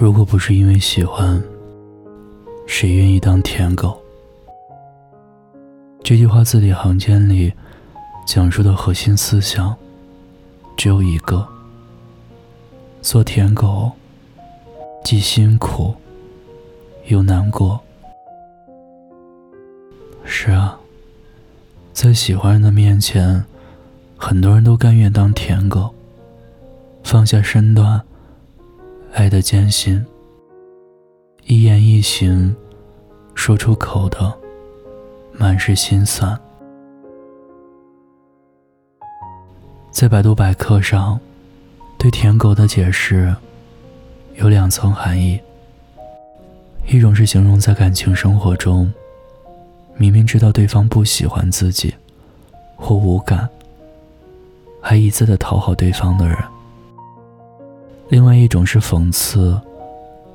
如果不是因为喜欢，谁愿意当舔狗？这句话字里行间里讲述的核心思想只有一个：做舔狗既辛苦又难过。是啊，在喜欢人的面前，很多人都甘愿当舔狗，放下身段，爱的艰辛，一言一行说出口的满是心酸。在百度百科上，对舔狗的解释有两层含义：一种是形容在感情生活中。明明知道对方不喜欢自己，或无感，还一再的讨好对方的人；另外一种是讽刺、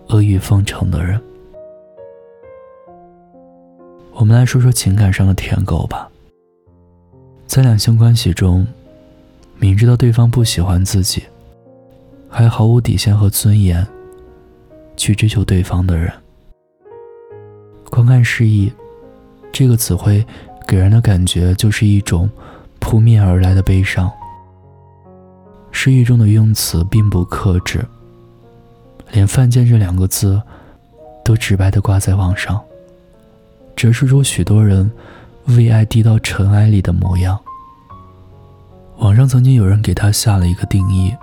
阿谀奉承的人。我们来说说情感上的舔狗吧。在两性关系中，明知道对方不喜欢自己，还毫无底线和尊严去追求对方的人，观看示意。这个词汇给人的感觉就是一种扑面而来的悲伤。诗意中的用词并不克制，连“犯贱”这两个字都直白的挂在网上，折射出许多人为爱低到尘埃里的模样。网上曾经有人给他下了一个定义：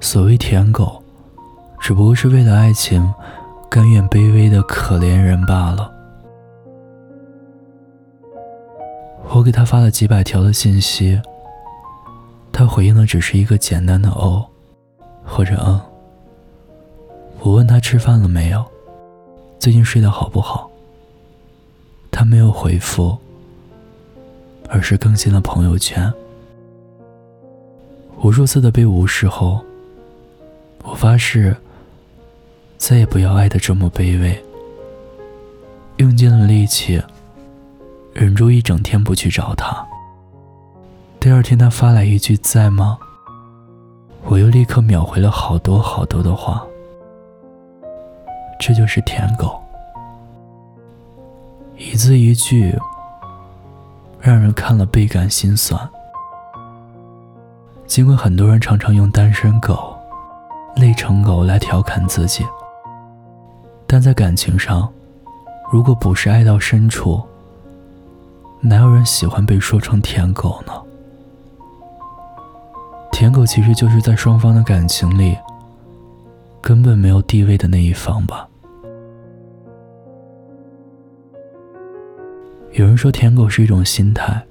所谓舔狗，只不过是为了爱情甘愿卑微的可怜人罢了。我给他发了几百条的信息，他回应的只是一个简单的“哦”或者“嗯”。我问他吃饭了没有，最近睡得好不好。他没有回复，而是更新了朋友圈。无数次的被无视后，我发誓再也不要爱的这么卑微，用尽了力气。忍住一整天不去找他。第二天他发来一句“在吗”，我又立刻秒回了好多好多的话。这就是舔狗，一字一句，让人看了倍感心酸。尽管很多人常常用“单身狗”“累成狗”来调侃自己，但在感情上，如果不是爱到深处，哪有人喜欢被说成舔狗呢？舔狗其实就是在双方的感情里，根本没有地位的那一方吧。有人说，舔狗是一种心态，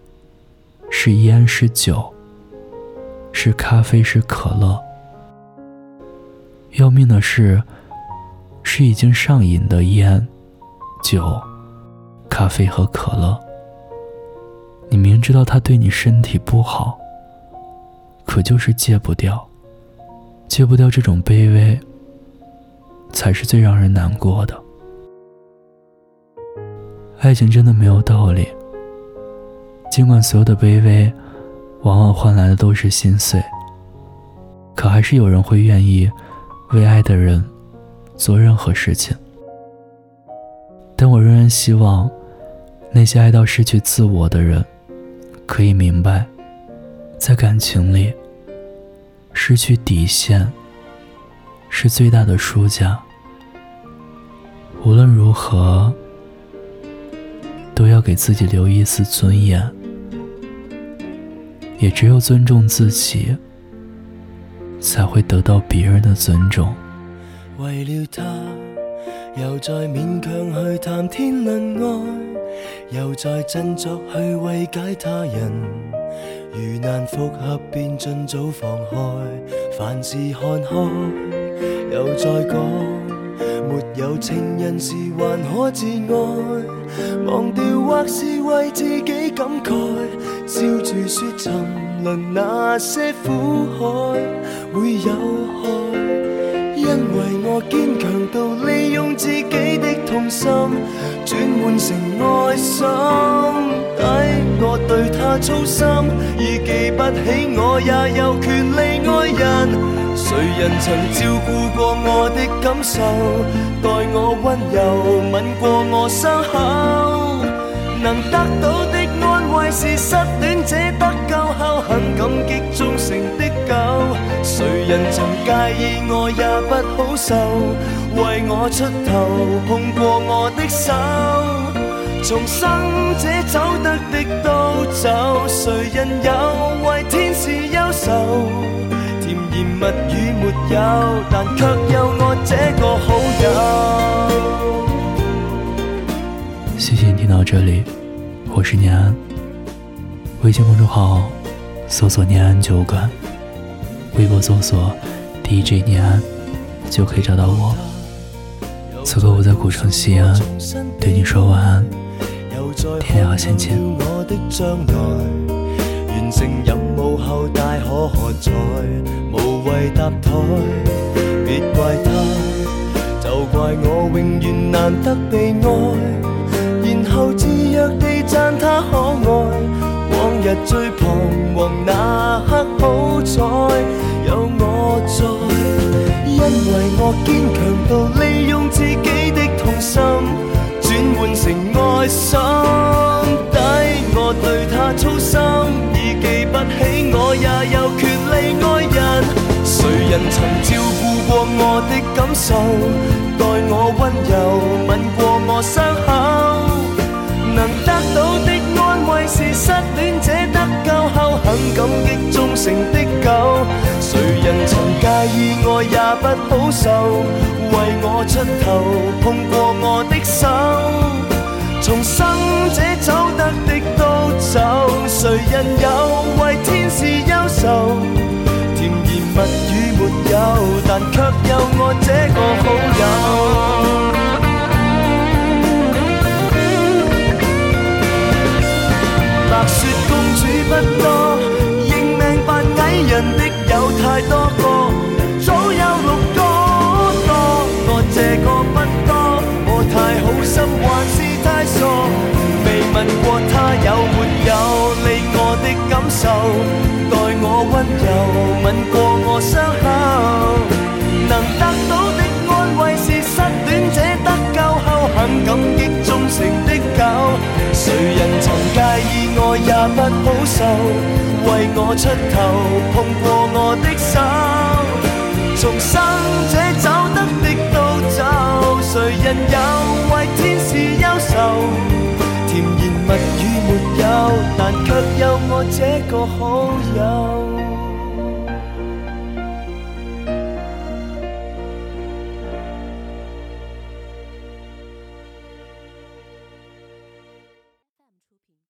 是烟是酒，是咖啡是可乐。要命的是，是已经上瘾的烟、酒、咖啡和可乐。你明知道他对你身体不好，可就是戒不掉，戒不掉这种卑微，才是最让人难过的。爱情真的没有道理，尽管所有的卑微，往往换来的都是心碎，可还是有人会愿意为爱的人做任何事情。但我仍然希望，那些爱到失去自我的人。可以明白，在感情里，失去底线是最大的输家。无论如何，都要给自己留一丝尊严。也只有尊重自己，才会得到别人的尊重。为了他，又再勉强去谈天论爱。又再振作去慰解他人，如难复合便尽早放开，凡事看开。又再讲，没有情人时还可自爱，忘掉或是为自己感慨，笑住说沉沦那些苦海会有害。因为我坚强到利用自己的痛心，转换成爱心，抵我对他操心，已记不起我也有权利爱人。谁人曾照顾过我的感受，待我温柔，吻过我伤口，能得到的安慰是失恋者得救后很感激忠诚的狗。谁人曾介意我也不好受，为我出头，碰过我的手，重生者走得的都走，谁人有为天使忧愁？甜言蜜语没有，但却有我这个好友。谢谢你听到这里，我是念安。微信公众号搜索“念安酒馆”，微博搜索 “DJ 念安”，就可以找到我。此刻我在古城西安，对你说晚安，天涯相见。完成任务后大可喝彩，无谓搭台，别怪他，就怪我永远难得被爱，然后自若地赞他可爱。往日最彷徨那刻，好彩有我在，因为我坚强到利用自己的痛心，转换成爱心，抵我对他操心。已记不起我也有权利爱人，谁人曾照顾过我的感受，待我温柔，不好受，为我出头，碰过我的手，重生者走得的都走，谁人有为天使忧愁？甜言蜜语没有，但却有我这个好的感受。我温柔吻过我伤口，能得到的安慰是失恋者得救后很感激忠诚的狗。谁人曾介意我也不好受，为我出头碰过我的手，重生者走得的都走，谁人有为天使忧愁？却有我这个好友。